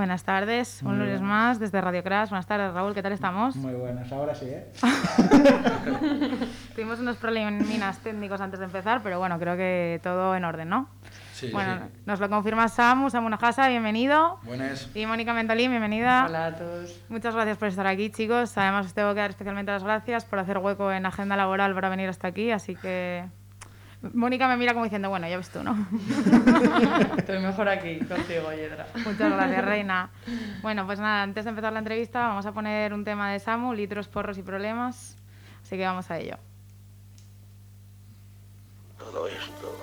Buenas tardes, un lunes más desde Radio Crash. Buenas tardes, Raúl, ¿qué tal estamos? Muy buenas, ahora sí, ¿eh? Tuvimos unos problemas técnicos antes de empezar, pero bueno, creo que todo en orden, ¿no? Sí, bueno, sí. nos lo confirma Samu, Samu Najasa, bienvenido. Buenas. Y Mónica Mentolín, bienvenida. Hola a todos. Muchas gracias por estar aquí, chicos. Además, os tengo que dar especialmente las gracias por hacer hueco en agenda laboral para venir hasta aquí, así que... Mónica me mira como diciendo, bueno, ya ves tú, ¿no? Estoy mejor aquí contigo, Yedra. Muchas gracias, Reina. Bueno, pues nada, antes de empezar la entrevista vamos a poner un tema de Samu, litros, porros y problemas. Así que vamos a ello. Todo esto,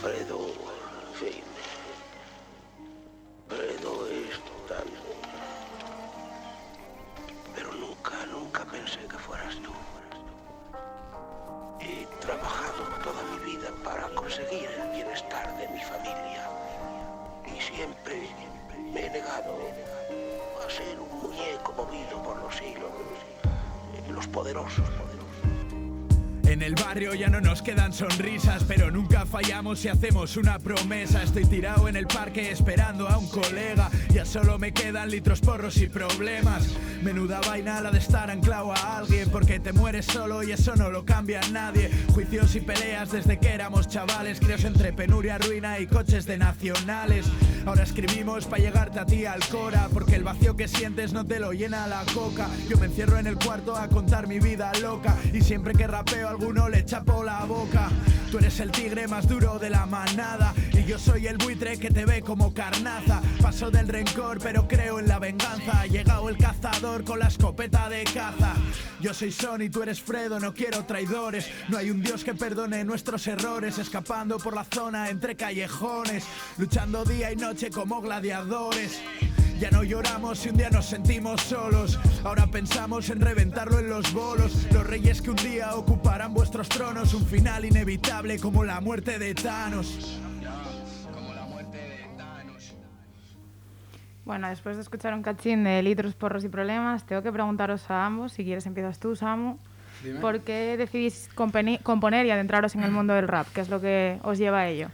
Fredo, para conseguir el bienestar de mi familia. Y siempre me he negado a ser un muñeco movido por los hilos. Los poderosos, poderosos. En el barrio ya no nos quedan sonrisas, pero nunca fallamos si hacemos una promesa. Estoy tirado en el parque esperando a un colega, ya solo me quedan litros, porros y problemas. Menuda vaina la de estar anclado a alguien, porque te mueres solo y eso no lo cambia nadie. Juicios y peleas desde que éramos chavales, críos entre penuria, ruina y coches de nacionales. Ahora escribimos para llegarte a ti al cora, porque el vacío que sientes no te lo llena la coca. Yo me encierro en el cuarto a contar mi vida loca, y siempre que rapeo alguno le chapo la boca. Tú eres el tigre más duro de la manada, y yo soy el buitre que te ve como carnaza. Paso del rencor, pero creo en la venganza. Ha llegado el cazador con la escopeta de caza. Yo soy Sony, tú eres Fredo, no quiero traidores. No hay un dios que perdone nuestros errores, escapando por la zona entre callejones, luchando día y noche como gladiadores. Ya no lloramos si un día nos sentimos solos. Ahora pensamos en reventarlo en los bolos. Los reyes que un día ocuparán vuestros tronos. Un final inevitable como la muerte de Thanos. Como la muerte de Thanos. Bueno, después de escuchar un cachín de litros, porros y problemas, tengo que preguntaros a ambos, si quieres empiezas tú, Samu, Dime. ¿por qué decidís componer y adentraros en el mundo del rap? ¿Qué es lo que os lleva a ello?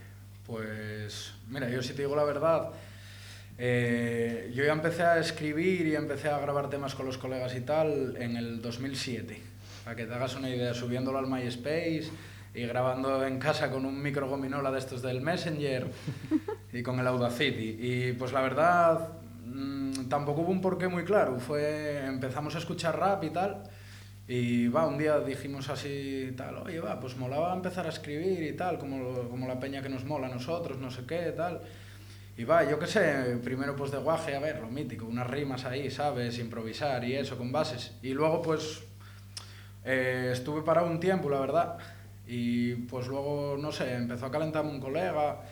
Pues mira, yo si te digo la verdad, eh, yo ya empecé a escribir y empecé a grabar temas con los colegas y tal en el 2007. Para que te hagas una idea, subiéndolo al MySpace y grabando en casa con un micro gominola de estos del Messenger y con el Audacity. Y pues la verdad, mm, tampoco hubo un porqué muy claro. Fue, empezamos a escuchar rap y tal. Y va, un día dijimos así, tal, oye, va, pues molaba empezar a escribir y tal, como, como la peña que nos mola a nosotros, no sé qué, tal. Y va, yo qué sé, primero pues de guaje, a ver, lo mítico, unas rimas ahí, ¿sabes? Improvisar y eso, con bases. Y luego pues eh, estuve parado un tiempo, la verdad. Y pues luego, no sé, empezó a calentarme un colega.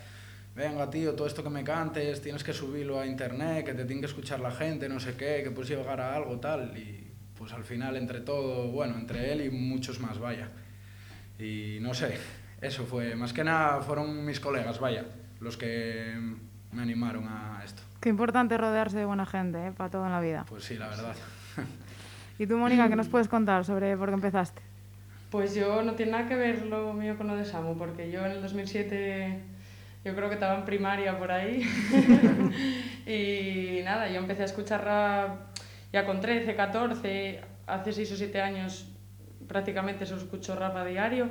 Venga, tío, todo esto que me cantes, tienes que subirlo a internet, que te tiene que escuchar la gente, no sé qué, que puedes llegar a algo, tal. Y pues al final, entre todo, bueno, entre él y muchos más, vaya. Y no sé, eso fue, más que nada fueron mis colegas, vaya, los que me animaron a esto. Qué importante rodearse de buena gente, ¿eh? para todo en la vida. Pues sí, la verdad. ¿Y tú, Mónica, qué nos puedes contar sobre por qué empezaste? Pues yo no tiene nada que ver lo mío con lo de Samu, porque yo en el 2007 yo creo que estaba en primaria por ahí. y nada, yo empecé a escuchar rap ya con 13, 14, hace 6 o 7 años prácticamente solo escucho rap a diario.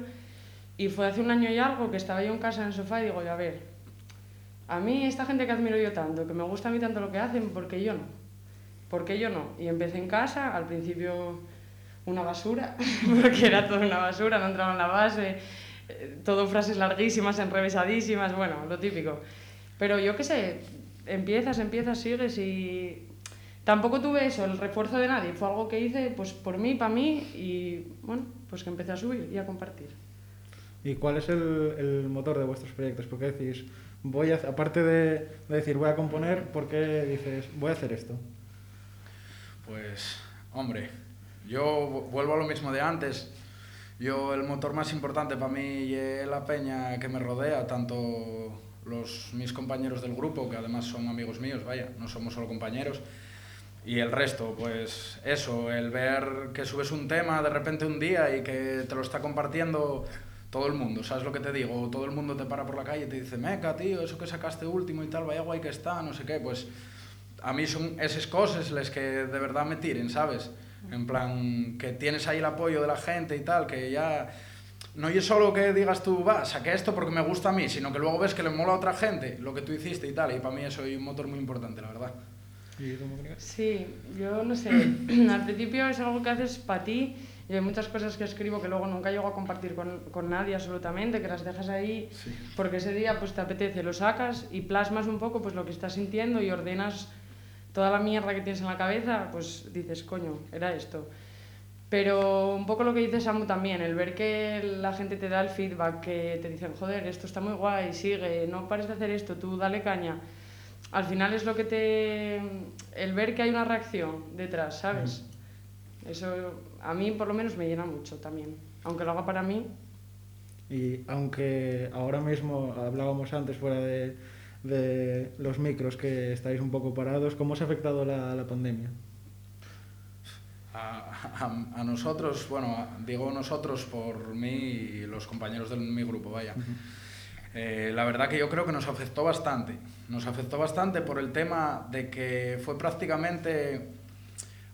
Y fue hace un año y algo que estaba yo en casa en el sofá y digo, a ver, a mí esta gente que admiro yo tanto, que me gusta a mí tanto lo que hacen, ¿por qué yo no? ¿Por qué yo no? Y empecé en casa, al principio una basura, porque era toda una basura, no entraba en la base, eh, todo frases larguísimas, enrevesadísimas, bueno, lo típico. Pero yo qué sé, empiezas, empiezas, sigues y tampoco tuve eso, el refuerzo de nadie, fue algo que hice pues por mí, para mí y bueno, pues que empecé a subir y a compartir. ¿Y cuál es el, el motor de vuestros proyectos? ¿Por qué decís, voy a, aparte de, de decir voy a componer, ¿por qué dices voy a hacer esto? Pues, hombre, yo vuelvo a lo mismo de antes. Yo, el motor más importante para mí es la peña que me rodea, tanto los, mis compañeros del grupo, que además son amigos míos, vaya, no somos solo compañeros, y el resto, pues eso, el ver que subes un tema de repente un día y que te lo está compartiendo todo el mundo, ¿sabes lo que te digo? Todo el mundo te para por la calle y te dice, meca, tío, eso que sacaste último y tal, vaya guay que está, no sé qué, pues a mí son esas cosas las que de verdad me tiren, ¿sabes? En plan, que tienes ahí el apoyo de la gente y tal, que ya... No es solo que digas tú, va, saqué esto porque me gusta a mí, sino que luego ves que le mola a otra gente lo que tú hiciste y tal, y para mí eso es un motor muy importante, la verdad. ¿Y tú, Mónica? Sí, yo no sé, al principio es algo que haces para ti y hay muchas cosas que escribo que luego nunca llego a compartir con, con nadie absolutamente, que las dejas ahí Sí. porque ese día pues te apetece, lo sacas y plasmas un poco pues lo que estás sintiendo y ordenas toda la mierda que tienes en la cabeza, pues dices, coño, era esto. Pero un poco lo que dice Samu también, el ver que la gente te da el feedback, que te dicen, joder, esto está muy guay, sigue, no pares de hacer esto, tú dale caña. Al final es lo que te... el ver que hay una reacción detrás, ¿sabes? Eso a mí por lo menos me llena mucho también. Aunque lo haga para mí, Y aunque ahora mismo hablábamos antes fuera de, de los micros que estáis un poco parados, ¿cómo os ha afectado la, la pandemia? A, a- a nosotros, bueno, digo nosotros por mí y los compañeros de mi grupo, vaya. Eh, la verdad que yo creo que nos afectó bastante. Nos afectó bastante por el tema de que fue prácticamente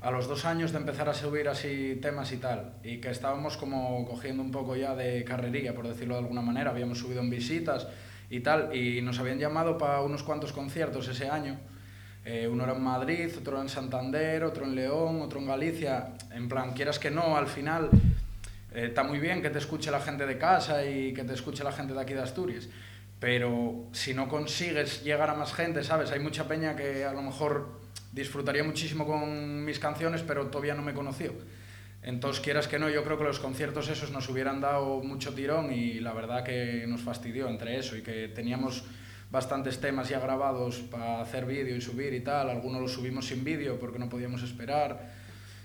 a los dos años de empezar a subir así temas y tal, y que estábamos como cogiendo un poco ya de carrería, por decirlo de alguna manera, habíamos subido en visitas y tal, y nos habían llamado para unos cuantos conciertos ese año. Eh, uno era en Madrid, otro en Santander, otro en León, otro en Galicia. En plan, quieras que no, al final eh, está muy bien que te escuche la gente de casa y que te escuche la gente de aquí de Asturias, pero si no consigues llegar a más gente, ¿sabes? Hay mucha peña que a lo mejor disfrutaría muchísimo con mis canciones, pero todavía no me conoció. Entonces, quieras que no, yo creo que los conciertos esos nos hubieran dado mucho tirón y la verdad que nos fastidió entre eso y que teníamos bastantes temas ya grabados para hacer vídeo y subir y tal, algunos los subimos sin vídeo porque no podíamos esperar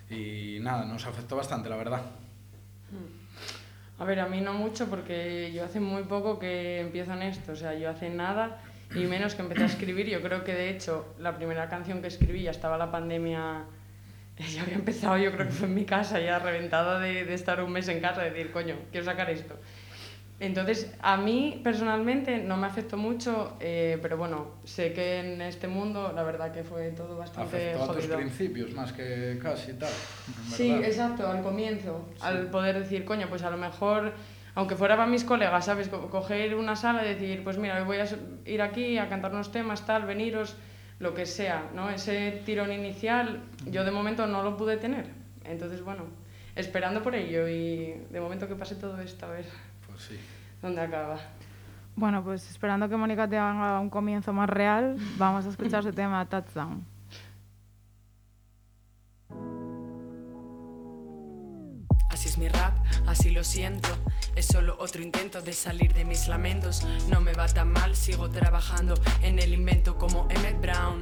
y nada, nos afectó bastante, la verdad. A ver, a mí no mucho porque yo hace muy poco que empiezo en esto, o sea, yo hace nada y menos que empecé a escribir. Yo creo que de hecho la primera canción que escribí ya estaba la pandemia, ya había empezado, yo creo que fue en mi casa ya reventada de, de estar un mes en casa, de decir, coño, quiero sacar esto. Entonces, a mí personalmente no me afectó mucho, eh, pero bueno, sé que en este mundo la verdad que fue todo bastante Afectó a tus jodido. principios más que casi tal. Sí, exacto, al comienzo, Sí. al poder decir, coño, pues a lo mejor, aunque fuera para mis colegas, ¿sabes? Co- coger una sala y decir, pues mira, hoy voy a ir aquí a cantar unos temas, tal, veniros, lo que sea, ¿no? Ese tirón inicial, yo de momento no lo pude tener. Entonces, bueno, esperando por ello y de momento que pase todo esto, a ver Pues sí. dónde acaba. Bueno, pues esperando que Mónica te haga un comienzo más real, vamos a escuchar su tema Touchdown. Así es mi rap, así lo siento. Es solo otro intento de salir de mis lamentos. No me va tan mal, sigo trabajando en el invento como Emmett Brown.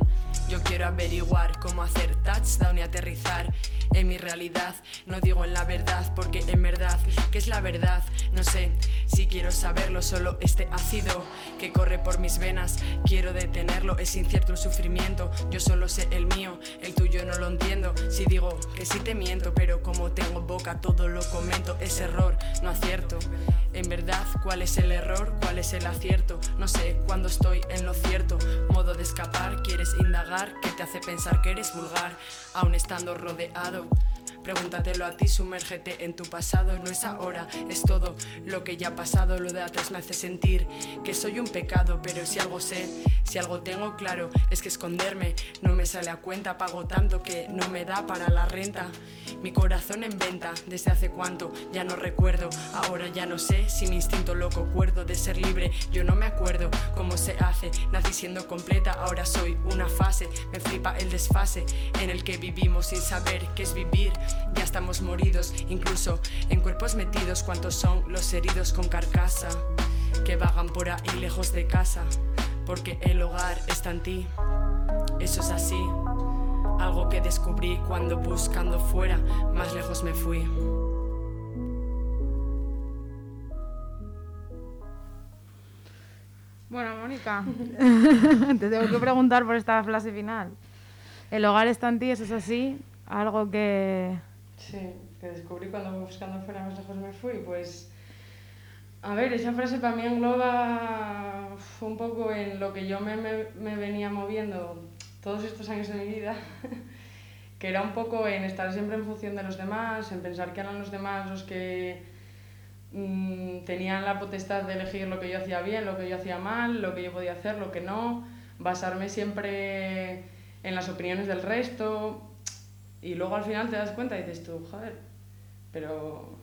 Yo quiero averiguar cómo hacer touchdown y aterrizar en mi realidad. No digo en la verdad, porque en verdad, ¿qué es la verdad? No sé si quiero saberlo, solo este ácido que corre por mis venas. Quiero detenerlo, es incierto el sufrimiento. Yo solo sé el mío, el tuyo no lo entiendo. Si digo que sí te miento, pero como tengo boca, todo lo comento. Es error, no acierto. En verdad, ¿cuál es el error? ¿Cuál es el acierto? No sé cuándo estoy en lo cierto. Modo de escapar, quieres indagar, que te hace pensar que eres vulgar, aun estando rodeado. Pregúntatelo a ti, sumérgete en tu pasado, no es ahora, es todo lo que ya ha pasado, lo de atrás me hace sentir que soy un pecado, pero si algo sé, si algo tengo claro, es que esconderme no me sale a cuenta, pago tanto que no me da para la renta. Mi corazón en venta, desde hace cuánto, ya no recuerdo, ahora ya no sé si mi instinto loco cuerdo de ser libre, yo no me acuerdo cómo se hace, nací siendo completa, ahora soy una fase, me flipa el desfase en el que vivimos sin saber qué es vivir, ya estamos moridos, incluso en cuerpos metidos, cuántos son los heridos con carcasa, que vagan por ahí lejos de casa, porque el hogar está en ti, eso es así. Algo que descubrí cuando buscando fuera, más lejos me fui. Bueno, Mónica, te tengo que preguntar por esta frase final. El hogar está en ti, eso es así, algo que... Sí, que descubrí cuando buscando fuera más lejos me fui, pues A ver, esa frase para mí engloba un poco en lo que yo me, me- me venía moviendo todos estos años de mi vida, que era un poco en estar siempre en función de los demás, en pensar que eran los demás los que mm, tenían la potestad de elegir lo que yo hacía bien, lo que yo hacía mal, lo que yo podía hacer, lo que no, basarme siempre en las opiniones del resto y luego al final te das cuenta y dices tú, joder, pero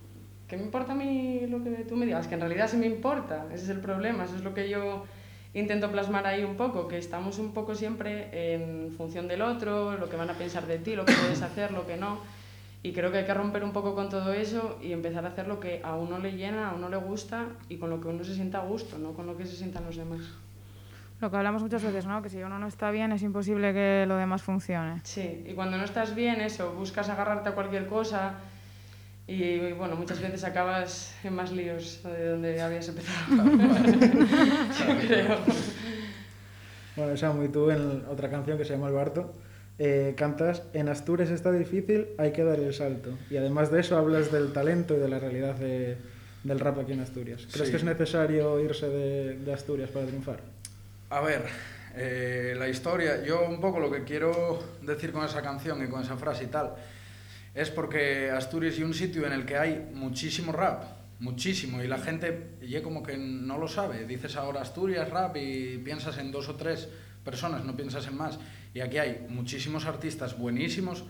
¿qué me importa a mí lo que tú me digas? Que en realidad sí me importa, ese es el problema, eso es lo que yo intento plasmar ahí un poco, que estamos un poco siempre en función del otro, lo que van a pensar de ti, lo que puedes hacer, lo que no. Y creo que hay que romper un poco con todo eso y empezar a hacer lo que a uno le llena, a uno le gusta y con lo que uno se sienta a gusto, no con lo que se sientan los demás. Lo que hablamos muchas veces, ¿no? Que si uno no está bien es imposible que lo demás funcione. Sí, y cuando no estás bien, eso, buscas agarrarte a cualquier cosa y bueno, muchas veces acabas en más líos de donde habías empezado. Yo creo. Bueno, Samu, y tú en otra canción que se llama El Barto, eh, cantas En Asturias está difícil, hay que dar el salto. Y además de eso hablas del talento y de la realidad de- del rap aquí en Asturias. ¿Crees Sí. que es necesario irse de, de Asturias para triunfar? A ver, eh, la historia, yo un poco lo que quiero decir con esa canción y con esa frase y tal, es porque Asturias es un sitio en el que hay muchísimo rap, muchísimo, y la gente ya como que no lo sabe. Dices ahora Asturias rap y piensas en dos o tres personas, no piensas en más. Y aquí hay muchísimos artistas buenísimos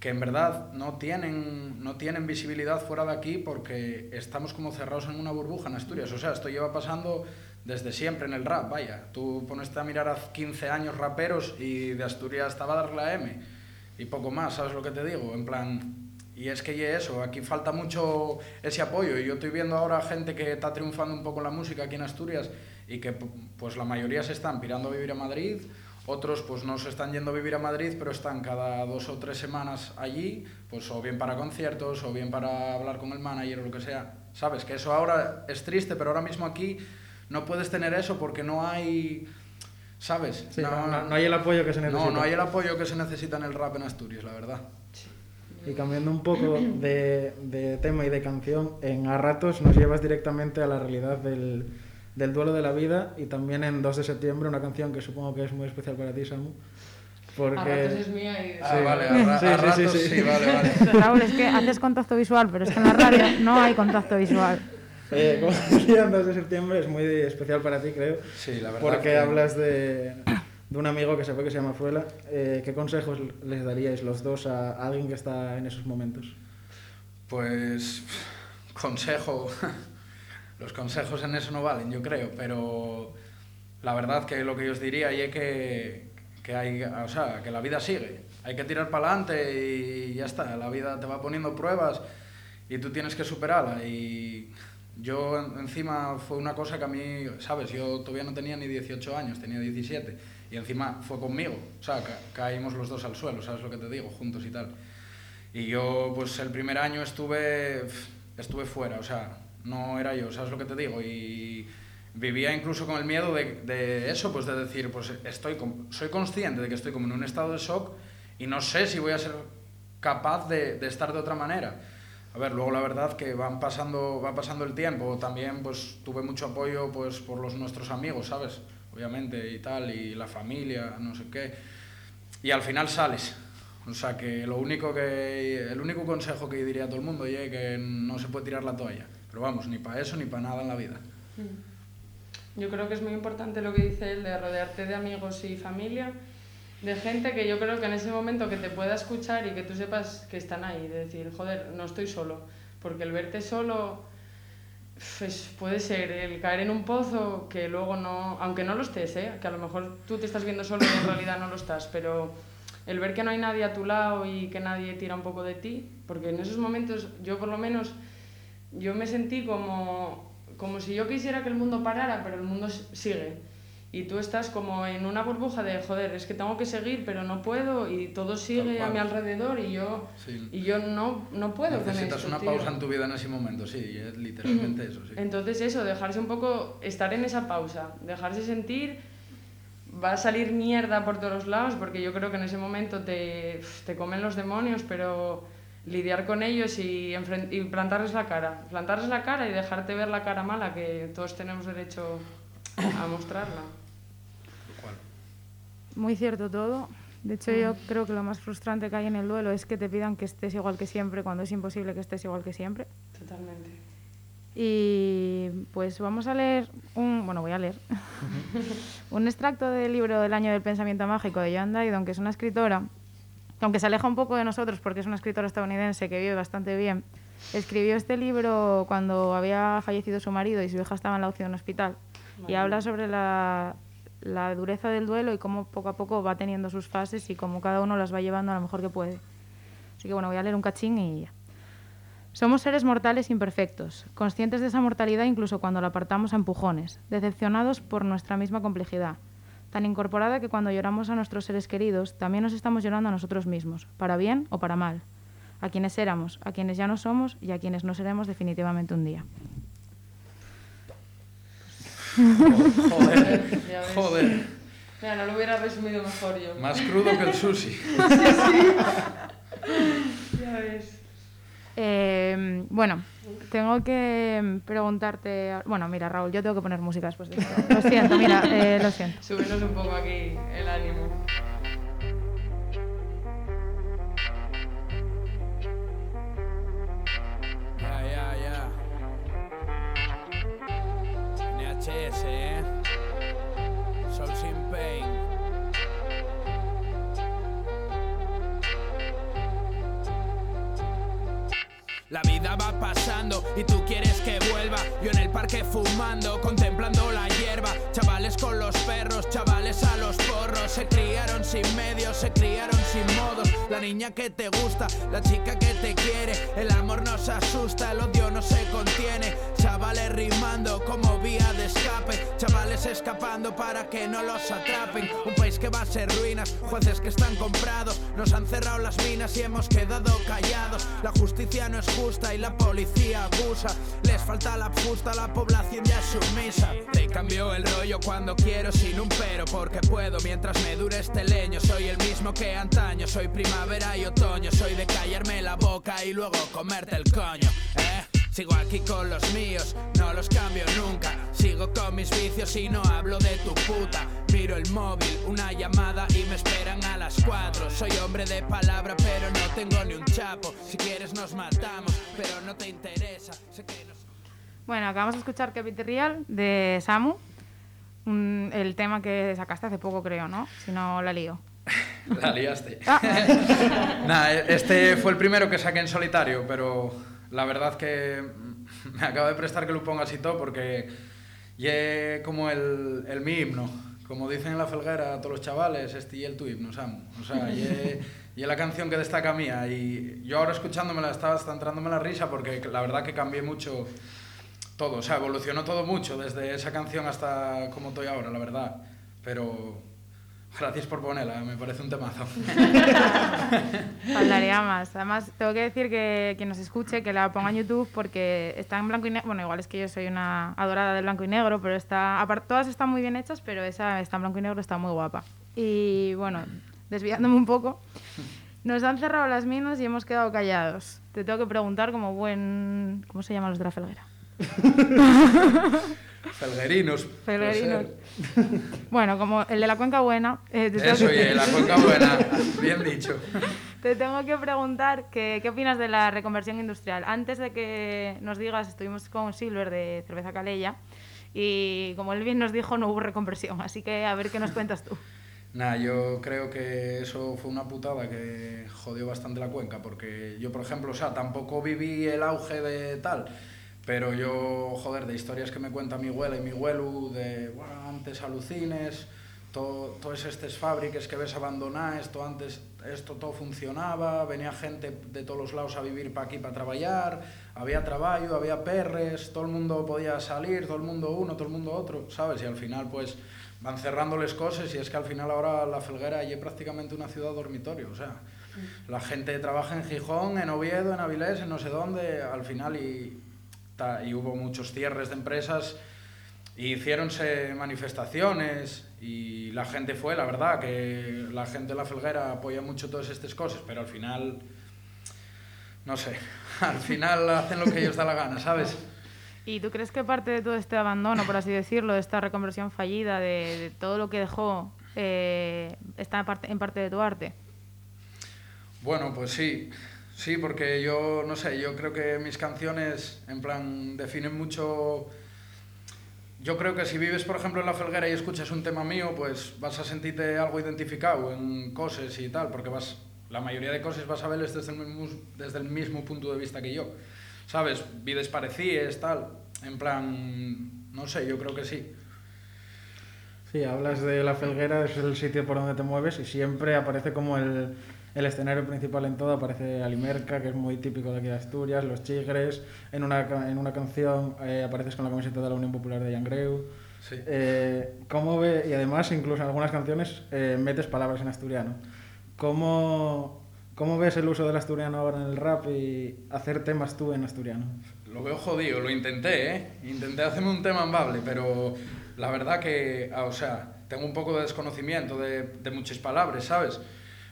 que en verdad no tienen, no tienen visibilidad fuera de aquí porque estamos como cerrados en una burbuja en Asturias. O sea, esto lleva pasando desde siempre en el rap, vaya. Tú pones a mirar a 15 años raperos y de Asturias estaba a dar la M y poco más, ¿sabes lo que te digo? En plan, y es que y eso, aquí falta mucho ese apoyo y yo estoy viendo ahora gente que está triunfando un poco en la música aquí en Asturias y que pues la mayoría se están pirando a vivir a Madrid, otros pues no se están yendo a vivir a Madrid, pero están cada dos o tres semanas allí, pues o bien para conciertos o bien para hablar con el manager o lo que sea. Sabes que eso ahora es triste, pero ahora mismo aquí no puedes tener eso porque no hay, ¿sabes? Sí, no, no- no hay el apoyo que se necesita. No, no hay el apoyo que se necesita en el rap en Asturias, la verdad. Y cambiando un poco de, de tema y de canción, en A Ratos nos llevas directamente a la realidad del, del duelo de la vida y también en 2 de septiembre, una canción que supongo que es muy especial para ti, Samu. Porque... A ratos es mía y... Ah, vale, a, ra- Sí, a sí, sí, sí. sí, vale, vale. Raúl, es que haces contacto visual, pero es que en la radio no hay contacto visual. Eh, como decía, el 2 de septiembre es muy especial para ti, creo, Sí, la verdad. porque que- hablas de, de un amigo que se fue que se llama Fruela. Eh, ¿Qué consejos les daríais los dos a alguien que está en esos momentos? Pues consejo, los consejos en eso no valen, yo creo, pero la verdad que lo que yo os diría es que, que hay, o sea, que la vida sigue, hay que tirar para adelante y ya está, la vida te va poniendo pruebas y tú tienes que superarla. Y yo en- encima fue una cosa que a mí, sabes, yo todavía no tenía ni 18 años, tenía 17 y encima fue conmigo, o sea, ca- caímos los dos al suelo, ¿sabes lo que te digo? Juntos y tal. Y yo, pues el primer año estuve, estuve fuera, o sea, no era yo, ¿sabes lo que te digo? Y vivía incluso con el miedo de, de eso, pues de decir, pues estoy, soy consciente de que estoy como en un estado de shock y no sé si voy a ser capaz de, de estar de otra manera. A ver, luego la verdad que van pasando, va pasando el tiempo, también pues tuve mucho apoyo pues por los nuestros amigos, ¿sabes? Obviamente y tal, y la familia, no sé qué. Y al final sales. O sea que lo único que el único consejo que diría a todo el mundo es que no se puede tirar la toalla. Pero vamos, ni para eso ni para nada en la vida. Yo creo que es muy importante lo que dice él de rodearte de amigos y familia, de gente que yo creo que en ese momento que te pueda escuchar y que tú sepas que están ahí, de decir, joder, no estoy solo, porque el verte solo uf, es- puede ser el caer en un pozo que luego no, aunque no lo estés, ¿eh? que a lo mejor tú te estás viendo solo y en realidad no lo estás, pero el ver que no hay nadie a tu lado y que nadie tira un poco de ti, porque en esos momentos yo por lo menos yo me sentí como, como si yo quisiera que el mundo parara, pero el mundo sigue. Y tú estás como en una burbuja de, joder, es que tengo que seguir, pero no puedo, y todo sigue a mi alrededor y yo, Sí. y yo no, no puedo con Necesitas esto, una tío. pausa en tu vida en ese momento, sí, es literalmente eso, sí. Entonces eso, dejarse un poco, estar en esa pausa, dejarse sentir, va a salir mierda por todos lados, porque yo creo que en ese momento te, te comen los demonios, pero lidiar con ellos y, y plantarles la cara. Plantarles la cara y dejarte ver la cara mala, que todos tenemos derecho a mostrarla. Muy cierto todo. De hecho, yo creo que lo más frustrante que hay en el duelo es que te pidan que estés igual que siempre cuando es imposible que estés igual que siempre. Totalmente. Y pues vamos a leer un, bueno, voy a leer un extracto del libro del año del pensamiento mágico de Joan Dydon, que es una escritora, aunque se aleja un poco de nosotros porque es una escritora estadounidense que vive bastante bien, escribió este libro cuando había fallecido su marido y su hija estaba en la UCI de un hospital. Y habla sobre la, la dureza del duelo y cómo poco a poco va teniendo sus fases y cómo cada uno las va llevando a lo mejor que puede. Así que bueno, voy a leer un cachín y ya. Somos seres mortales imperfectos, conscientes de esa mortalidad incluso cuando la apartamos a empujones, decepcionados por nuestra misma complejidad, tan incorporada que cuando lloramos a nuestros seres queridos, también nos estamos llorando a nosotros mismos, para bien o para mal, a quienes éramos, a quienes ya no somos y a quienes no seremos definitivamente un día. Joder, Ya ves. joder. Mira, no lo hubiera resumido mejor yo. Más crudo que el sushi. Ya ves. Eh, bueno, tengo que preguntarte. Bueno, mira, Raúl, yo tengo que poner música después de esto. Lo siento, mira, eh, lo siento. Súbenos un poco aquí el ánimo. Ya, ya, ya. NHS, eh. Va pasando y tú quieres que vuelva. Yo en el parque fumando, contemplando la hierba. Chavales con los perros, chavales a los porros. Se criaron sin medios, se criaron sin modos. La niña que te gusta, la chica que te quiere. El amor nos asusta, el odio no se contiene. Chavales rimando como vía de escape. Chavales escapando para que no los atrapen. Un país que va a ser ruinas, jueces que están comprados. Nos han cerrado las minas y hemos quedado callados. La justicia no es justa y la policía abusa. Les falta la fusta, la población ya sumisa. Te cambio el rollo cuando quiero sin un pero, porque puedo mientras me dure este leño. Soy el mismo que antaño, soy primavera y otoño. Soy de callarme la boca y luego comerte el coño. ¿eh? Sigo aquí con los míos, no los cambio nunca. Sigo con mis vicios y no hablo de tu puta. Miro el móvil, una llamada y me esperan a las 4. Soy hombre de palabra, pero no tengo ni un chapo. Si quieres nos matamos, pero no te interesa. Sé que nos... Bueno, acabamos de escuchar Capit Real de Samu. Un- el tema que sacaste hace poco, creo, ¿no? Si no la lío. La liaste. Ah. Nah, este fue el primero que saqué en solitario, pero la verdad que me acabo de prestar que lo pongas y todo porque ye como el, el mi himno. Como dicen en la felguera a todos los chavales, este y el tu himno, Samu. O sea, ye, ye la canción que destaca mía. Y yo ahora escuchándomela estaba hasta entrándome la risa porque la verdad que cambié mucho todo. O sea, evolucionó todo mucho desde esa canción hasta como estoy ahora, la verdad. Pero gracias por ponerla, me parece un temazo. Faltaría más. Además, tengo que decir que quien nos escuche, que la ponga en YouTube porque está en blanco y negro. Bueno, igual es que yo soy una adorada del blanco y negro, pero está. Todas están muy bien hechas, pero esa está en blanco y negro, está muy guapa. Y bueno, desviándome un poco, nos han cerrado las minas y hemos quedado callados. Te tengo que preguntar, como buen. ¿Cómo se llaman los de la felguera? Felguerinos. Felguerinos. Bueno, como el de la Cuenca Buena. eh, te Eso, que- y la cuenca buena. Bien dicho. Te tengo que preguntar que, qué opinas de la reconversión industrial. Antes de que nos digas, estuvimos con Silver de Cerveza Calella y como él bien nos dijo, no hubo reconversión. Así que a ver qué nos cuentas tú. Nah, yo creo que eso fue una putada que jodió bastante la cuenca, porque yo, por ejemplo, o sea, tampoco viví el auge de tal, pero yo, joder, de historias que me cuenta mi abuela y mi abuelo, de, bueno, antes alucines, to- todas estas fábricas que ves abandonadas, esto antes, esto todo funcionaba, venía gente de todos los lados a vivir para aquí para trabajar, había trabajo, había perres, todo el mundo podía salir, todo el mundo uno, todo el mundo otro, ¿sabes? Y al final, pues, van cerrándoles cosas y es que al final ahora la Felguera ya es prácticamente una ciudad dormitorio, o sea, la gente trabaja en Gijón, en Oviedo, en Avilés, en no sé dónde, al final y, y hubo muchos cierres de empresas y hiciéronse manifestaciones y la gente fue, la verdad, que la gente de la Felguera apoya mucho todas estas cosas, pero al final no sé, al final hacen lo que ellos da la gana, ¿sabes? ¿Y tú crees que parte de todo este abandono, por así decirlo, de esta reconversión fallida, de, de todo lo que dejó, eh, está parte, en parte de tu arte? Bueno, pues sí, sí, porque yo, no sé, yo creo que mis canciones, en plan, definen mucho... Yo creo que si vives, por ejemplo, en La Felguera y escuchas un tema mío, pues vas a sentirte algo identificado en cosas y tal, porque vas, la mayoría de cosas vas a verles desde el mismo, desde el mismo punto de vista que yo. ¿Sabes? Vides parecíes, tal, en plan, no sé, yo creo que sí. Sí, hablas de La Felguera, es el sitio por donde te mueves y siempre aparece como el, el escenario principal en todo, aparece Alimerca, que es muy típico de aquí de Asturias, Los Chigres, en una, en una canción eh, apareces con la camiseta de la Unión Popular de Yangreu. Sí. Eh, ¿cómo ve, y además incluso en algunas canciones eh, metes palabras en asturiano. ¿Cómo, ¿Cómo ves el uso del asturiano ahora en el rap y hacer temas tú en asturiano? Lo veo jodido, lo intenté, ¿eh? Intenté hacerme un tema en Bable, pero la verdad que, ah, o sea, tengo un poco de desconocimiento de, de muchas palabras, ¿sabes?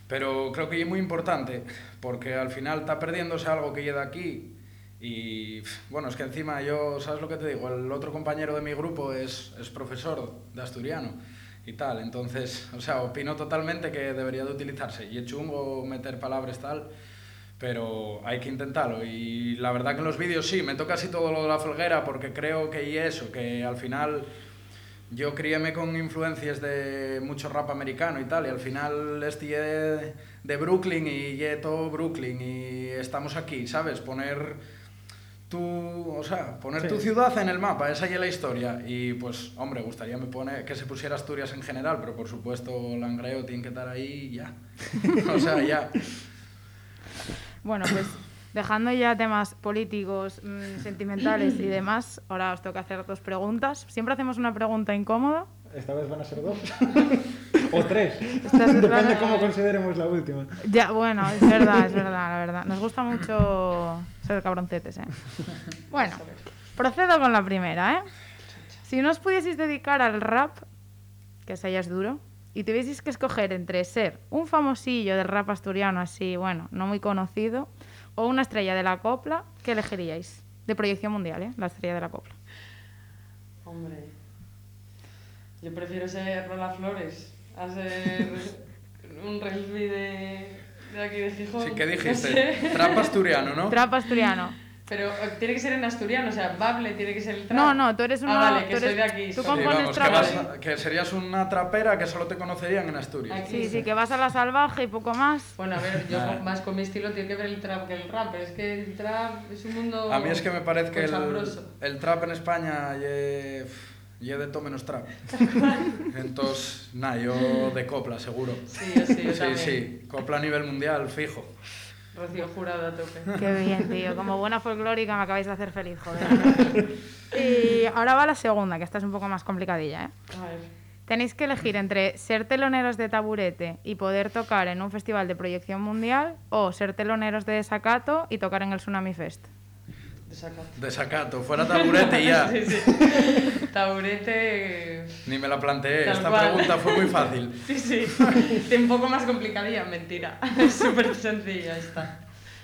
Pero creo que es muy importante, porque al final está perdiéndose algo que llega aquí y, bueno, es que encima yo, ¿sabes lo que te digo? El otro compañero de mi grupo es, es profesor de asturiano y tal, entonces, o sea, opino totalmente que debería de utilizarse y es chungo meter palabras tal, pero hay que intentarlo. Y la verdad que en los vídeos sí, me toca así todo lo de la folguera porque creo que y eso, que al final yo criéme con influencias de mucho rap americano y tal, y al final estoy de, Brooklyn y todo Brooklyn y estamos aquí, ¿sabes? Poner tu, o sea, poner Sí. tu ciudad en el mapa, esa ya es la historia. Y pues, hombre, gustaría me poner que se pusiera Asturias en general, pero por supuesto Langreo tiene que estar ahí ya. o sea, ya. Bueno, pues dejando ya temas políticos, mm, sentimentales y demás, ahora os toca hacer dos preguntas. Siempre hacemos una pregunta incómoda. Esta vez van a ser dos. o tres. Depende cómo consideremos la última. Ya, bueno, es verdad, es verdad, la verdad. Nos gusta mucho ser cabroncetes, ¿eh? Bueno, procedo con la primera, ¿eh? Si no os pudieseis dedicar al rap, que ya es duro, y tuvieseis que escoger entre ser un famosillo del rap asturiano así, bueno, no muy conocido, o una estrella de la copla, ¿qué elegiríais? De proyección mundial, ¿eh? La estrella de la copla. Hombre, yo prefiero ser Rola Flores a ser un rugby de, de aquí de Gijón. Sí, ¿qué no dijiste? sé. Trap asturiano, ¿no? Trap asturiano. Pero eh, tiene que ser en asturiano, o sea, Bable tiene que ser el trap. No, no, tú eres Ah, una... vale, que tú soy de aquí. Tú Sí, compones que, trap vas a- que serías una trapera que solo te conocerían en Asturias. Aquí. Sí, sí, que vas a la salvaje y poco más. Bueno, a ver, yo Ah. con- más con mi estilo tiene que ver el trap que el rap, pero es que el trap es un mundo. A mí es que me parece que el, trap en España ye, ye de todo menos trap. Entonces, nada, yo de copla, seguro. Sí, yo sí, yo sí, también. sí, copla a nivel mundial, fijo. Rocío Jurado a tope. Qué bien, tío. Como buena folclórica me acabáis de hacer feliz, joder. Y ahora va la segunda, que esta es un poco más complicadilla, ¿eh? A ver. Tenéis que elegir entre ser teloneros de taburete y poder tocar en un festival de proyección mundial o ser teloneros de desacato y tocar en el Tsunami Fest. Desacato. Desacato, fuera taburete ya. Sí, sí. Taburete. Ni me la planteé, Tal esta cual. pregunta fue muy fácil. Sí, sí. Un poco más complicadilla, mentira. Es súper sencilla esta.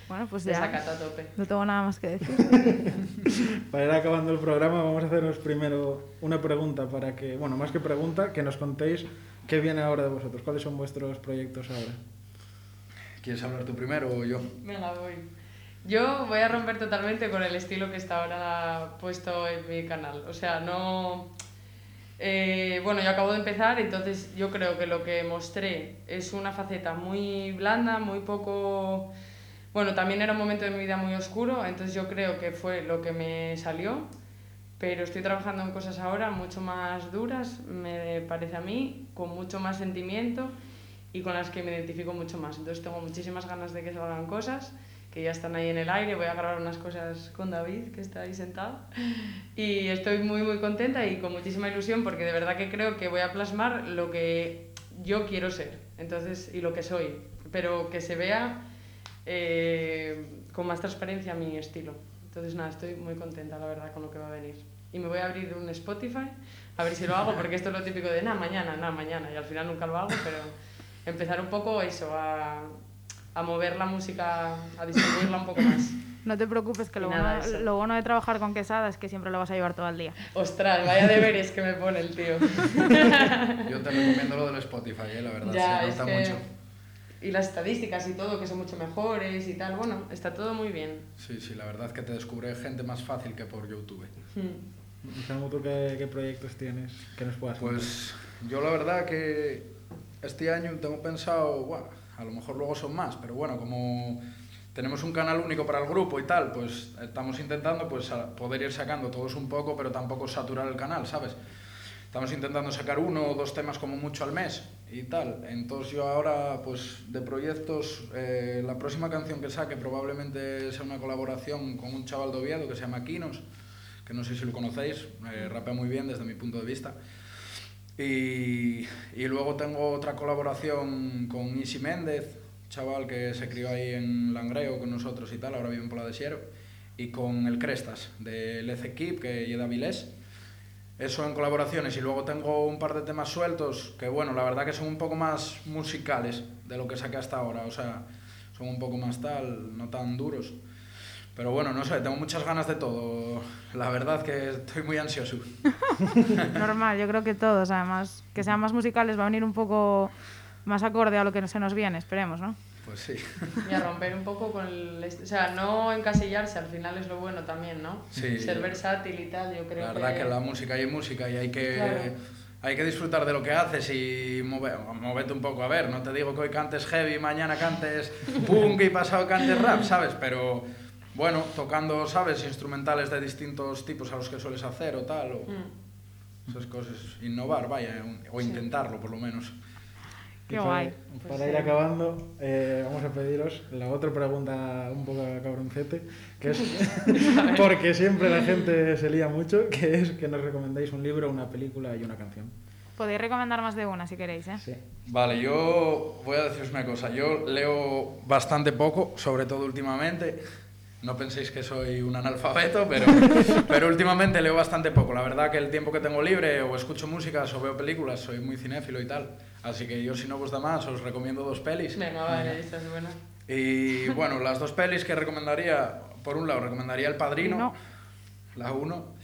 Bueno, pues ya. Desacato a tope. No tengo nada más que decir. Para ir acabando el programa, vamos a haceros primero una pregunta para que, bueno, más que pregunta, que nos contéis qué viene ahora de vosotros, cuáles son vuestros proyectos ahora. ¿Quieres hablar tú primero o yo? Venga, voy. Yo voy a romper totalmente con el estilo que está ahora puesto en mi canal. O sea, no... eh, bueno, yo acabo de empezar, entonces yo creo que lo que mostré es una faceta muy blanda, muy poco... Bueno, también era un momento de mi vida muy oscuro, entonces yo creo que fue lo que me salió, pero estoy trabajando en cosas ahora mucho más duras, me parece a mí, con mucho más sentimiento y con las que me identifico mucho más. Entonces tengo muchísimas ganas de que salgan cosas que ya están ahí en el aire. Voy a grabar unas cosas con David, que está ahí sentado. Y estoy muy, muy contenta y con muchísima ilusión porque de verdad que creo que voy a plasmar lo que yo quiero ser entonces, y lo que soy, pero que se vea eh, con más transparencia mi estilo. Entonces, nada, estoy muy contenta, la verdad, con lo que va a venir. Y me voy a abrir un Spotify, a ver si lo hago, porque esto es lo típico de, nada, mañana, nada, mañana, y al final nunca lo hago, pero empezar un poco eso, a, a mover la música, a distribuirla un poco más. No te preocupes, que lo, bueno, lo bueno de trabajar con Quesada es que siempre lo vas a llevar todo el día. Ostras, vaya deberes que me pone el tío. Yo te recomiendo lo del Spotify, eh, la verdad, Ya, se es nota que- mucho. Y las estadísticas y todo, que son mucho mejores y tal, bueno, está todo muy bien. Sí, sí, la verdad que te descubre gente más fácil que por YouTube. Hmm. Y Samu, ¿tú qué, qué proyectos tienes que nos puedas contar? Pues yo la verdad que este año tengo pensado, bueno, a lo mejor luego son más, pero bueno, como tenemos un canal único para el grupo y tal, pues estamos intentando pues poder ir sacando todos un poco, pero tampoco saturar el canal, ¿sabes? Estamos intentando sacar uno o dos temas como mucho al mes y tal. Entonces yo ahora, pues de proyectos, eh, la próxima canción que saque probablemente sea una colaboración con un chaval de que se llama Kinos, que no sé si lo conocéis, eh, rapea muy bien desde mi punto de vista. Y, y luego tengo otra colaboración con Isi Méndez, chaval que se crió ahí en Langreo con nosotros y tal, ahora vive en Pola de Siero, y con el Crestas, del Equipe, que lleva Vilés. Eso en colaboraciones. Y luego tengo un par de temas sueltos que, bueno, la verdad que son un poco más musicales de lo que saqué hasta ahora. O sea, son un poco más tal, no tan duros. Pero bueno, no sé, tengo muchas ganas de todo. La verdad que estoy muy ansioso. Normal, yo creo que todos, además, que sean más musicales va a venir un poco más acorde a lo que se nos viene, esperemos, ¿no? Pues sí. Y a romper un poco con el... O sea, no encasillarse, al final es lo bueno también, ¿no? Sí. Ser versátil y tal, yo creo La verdad que la música hay música y hay que, Claro. hay que disfrutar de lo que haces y move- moverte un poco. A ver, no te digo que hoy cantes heavy, mañana cantes punk y pasado cantes rap, ¿sabes? Pero bueno, tocando, ¿sabes? Instrumentales de distintos tipos a los que sueles hacer o tal. O Mm. esas cosas. Innovar, vaya, un- o intentarlo por lo menos. Qué para, guay. Para Pues ir sí. acabando, eh, vamos a pediros la otra pregunta un poco cabroncete, que es porque siempre la gente se lía mucho, que es que nos recomendéis un libro, una película y una canción. Podéis recomendar más de una si queréis, ¿eh? Sí. Vale, yo voy a deciros una cosa. Yo leo bastante poco, sobre todo últimamente. No penséis que soy un analfabeto, pero, pero últimamente leo bastante poco. La verdad que el tiempo que tengo libre o escucho músicas o veo películas, soy muy cinéfilo y tal. Así que yo si no os da más, os recomiendo dos pelis. Venga, vale, esta es buena. Y bueno, las dos pelis que recomendaría, por un lado, recomendaría El Padrino, No. la 1.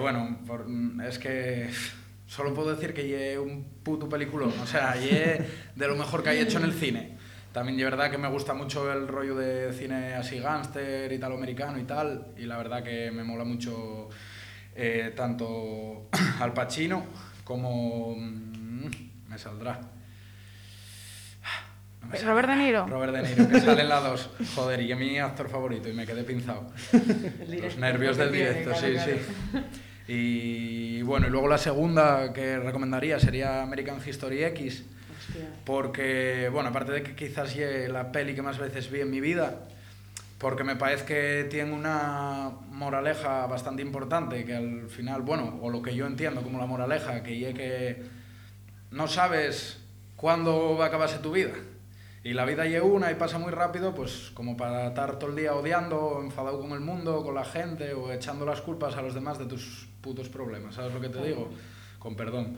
bueno, por- es que solo puedo decir que lle un puto peliculón, o sea, lle de lo mejor que hay hecho en el cine. También de verdad que me gusta mucho el rollo de cine así gángster, italoamericano y tal, y la verdad que me mola mucho eh, tanto Al Pacino como... mm, me saldrá. No me Robert De Niro. Robert De Niro, que sale en la 2. Joder, y es mi actor favorito y me quedé pinzado. Los nervios que del directo, sí, sí. Y bueno, y luego la segunda que recomendaría sería American History X, Hostia. porque, bueno, aparte de que quizás es la peli que más veces vi en mi vida, porque me parece que tiene una moraleja bastante importante, que al final, bueno, o lo que yo entiendo como la moraleja, que es que no sabes cuándo va a acabarse tu vida. Y la vida llega una y pasa muy rápido, pues como para estar todo el día odiando, enfadado con el mundo, con la gente, o echando las culpas a los demás de tus putos problemas, ¿sabes lo que te digo? Con perdón.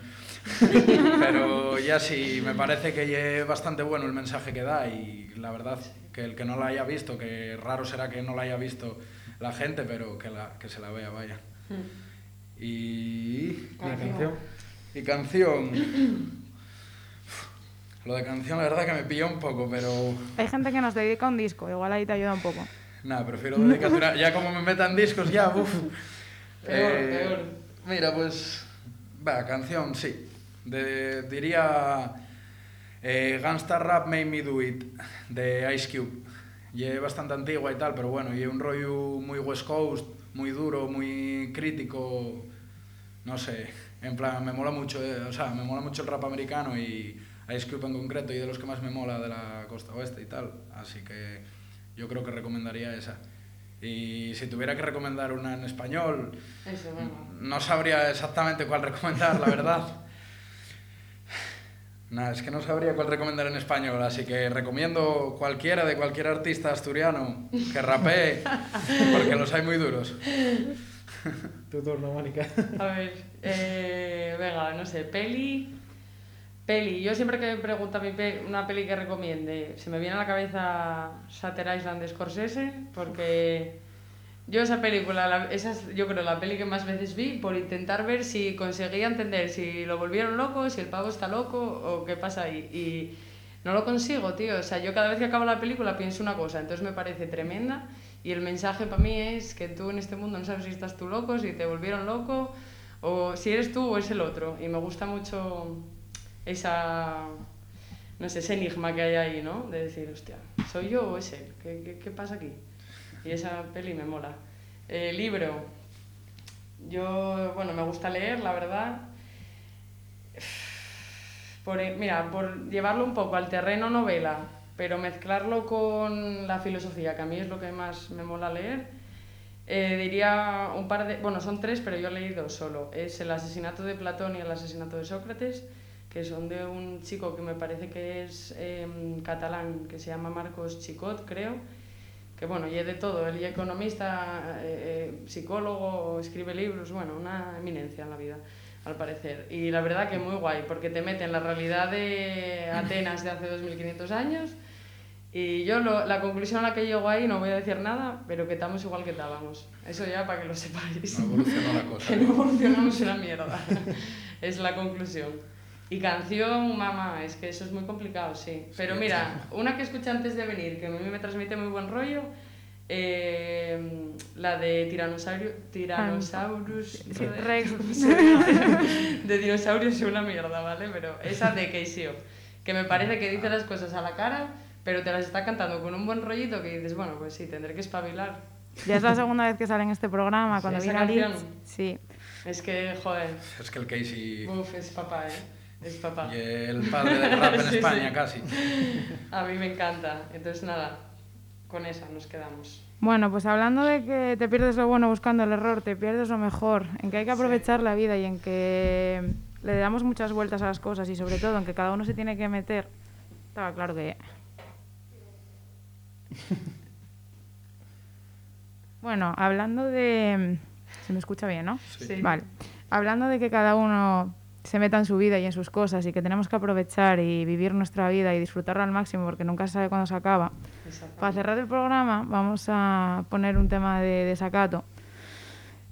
Pero ya sí, me parece que es bastante bueno el mensaje que da y la verdad que el que no la haya visto, que raro será que no la haya visto la gente, pero que, la, que se la vea, vaya. Mm. Y... ¿Una canción? Y canción... Lo de canción la verdad que me pilló un poco, pero... Hay gente que nos dedica un disco, igual ahí te ayuda un poco. Nada, prefiero dedicatura. Ya como me metan discos, ya, uff. Peor, peor. Mira, pues. Va, canción, sí. Diría. Eh, Rap Made Me Do It, de Ice Cube. Y es bastante antigua y tal, pero bueno, y un rollo muy West Coast, muy duro, muy crítico. No sé, en plan, me mola mucho, eh, o sea, me mola mucho el rap americano y Ice Cube en concreto, y de los que más me mola de la costa oeste y tal. Así que yo creo que recomendaría esa. Y si tuviera que recomendar una en español, Eso, no sabría exactamente cuál recomendar, la verdad. Nada, es que no sabría cuál recomendar en español, así que recomiendo cualquiera de cualquier artista asturiano que rapee, porque los hay muy duros. Tu turno, Mónica. A ver, eh, venga, no sé, peli. Peli, yo siempre que me pregunto a mi pe- una peli que recomiende, se me viene a la cabeza Shutter Island de Scorsese, porque yo esa película, la- esa es yo creo la peli que más veces vi por intentar ver si conseguía entender si lo volvieron loco, si el pavo está loco o qué pasa ahí. Y no lo consigo, tío. O sea, yo cada vez que acabo la película pienso una cosa, entonces me parece tremenda y el mensaje para mí es que tú en este mundo no sabes si estás tú loco, si te volvieron loco o si eres tú o es el otro. Y me gusta mucho esa, no sé, ese enigma que hay ahí, ¿no? De decir, hostia, ¿soy yo o es él? ¿Qué, qué, qué pasa aquí? Y esa peli me mola. Eh, libro. Yo, bueno, me gusta leer, la verdad. Por, eh, mira, por llevarlo un poco al terreno novela, pero mezclarlo con la filosofía, que a mí es lo que más me mola leer, eh, diría un par de... Bueno, son tres, pero yo he leído solo. Es El asesinato de Platón y El asesinato de Sócrates, que son de un chico que me parece que es em, catalán, que se llama Marcos Chicot, creo, que bueno, y es de todo, él es economista, eh, eh, psicólogo, escribe libros, bueno, una eminencia en la vida, al parecer. Y la verdad que muy guay, porque te mete en la realidad de Atenas de hace 2500 años. Y yo lo- la conclusión a la que llego ahí, no voy a decir nada, pero que estamos igual que estábamos. Eso ya para que lo sepáis. No evolucionó la cosa. que no evolucionamos una mierda. es la conclusión. Y canción, mamá, es que eso es muy complicado, sí. Pero Sí, mira, una que escuché antes de venir, que a mí me transmite muy buen rollo, eh, la de Tiranosaurio, Tyrannosaurus Sí, Rex. de dinosaurios es una mierda, ¿vale? Pero esa de Keisio, que me parece que dice las cosas a la cara, pero te las está cantando con un buen rollito que dices, bueno, pues sí, tendré que espabilar. Ya es la segunda vez que sale en este programa, cuando. Sí. Es que, joder, Es que el Casey uf, es papá, ¿eh? Es papá. y el padre del rap en Sí, España sí. casi. A mí me encanta. Entonces, nada, con esa nos quedamos. Bueno, pues hablando de que te pierdes lo bueno buscando el error, te pierdes lo mejor, en que hay que aprovechar la vida y en que le damos muchas vueltas a las cosas y sobre todo en que cada uno se tiene que meter. Estaba claro que... Bueno, hablando de... Se me escucha bien, ¿no? Sí. Vale. Hablando de que cada uno se meta en su vida y en sus cosas y que tenemos que aprovechar y vivir nuestra vida y disfrutarla al máximo porque nunca se sabe cuándo se acaba. Para cerrar el programa vamos a poner un tema de desacato.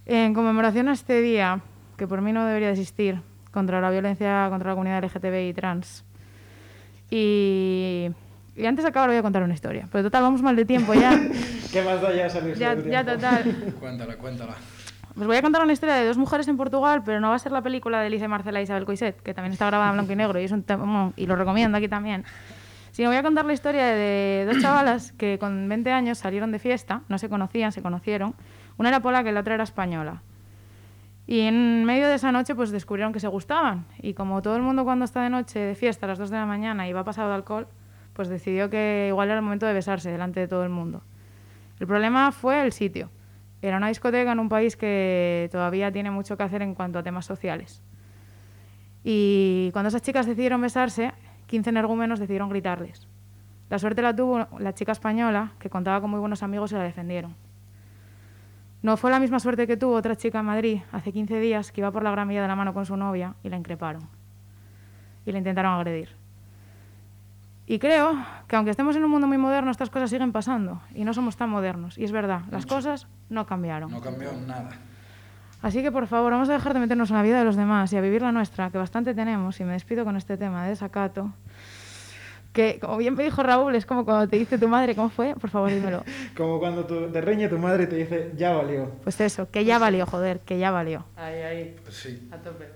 En conmemoración a este día, que por mí no debería de existir, contra la violencia contra la comunidad LGTBI y trans. Y, y antes de acabar voy a contar una historia. Pero total, vamos mal de tiempo ya. ¿Qué más da ya salir ya, ya total. Cuéntala, cuéntala. Os voy a contar una historia de dos mujeres en Portugal, pero no va a ser la película de Elisa Marcela e Isabel Coiset, que también está grabada en blanco y negro y es un tema y lo recomiendo aquí también. Sino voy a contar la historia de dos chavalas que con 20 años salieron de fiesta, no se conocían, se conocieron. Una era polaca y la otra era española. Y en medio de esa noche pues descubrieron que se gustaban. Y como todo el mundo cuando está de noche de fiesta a las 2 de la mañana y va pasado de alcohol, pues decidió que igual era el momento de besarse delante de todo el mundo. El problema fue el sitio. Era una discoteca en un país que todavía tiene mucho que hacer en cuanto a temas sociales. Y cuando esas chicas decidieron besarse, 15 energúmenos decidieron gritarles. La suerte la tuvo la chica española, que contaba con muy buenos amigos y la defendieron. No fue la misma suerte que tuvo otra chica en Madrid hace 15 días que iba por la Gran Vía de la mano con su novia y la increparon. Y la intentaron agredir. Y creo que aunque estemos en un mundo muy moderno, estas cosas siguen pasando y no somos tan modernos. Y es verdad, las cosas no cambiaron. No cambió nada. Así que por favor, vamos a dejar de meternos en la vida de los demás y a vivir la nuestra, que bastante tenemos. Y me despido con este tema de desacato. Que, como bien me dijo Raúl, es como cuando te dice tu madre, ¿cómo fue? Por favor, dímelo. Como cuando tu, te riñe tu madre y te dice, ya valió. Pues eso, que ya valió, joder, que ya valió. Ahí, ahí, Pues sí. a tope.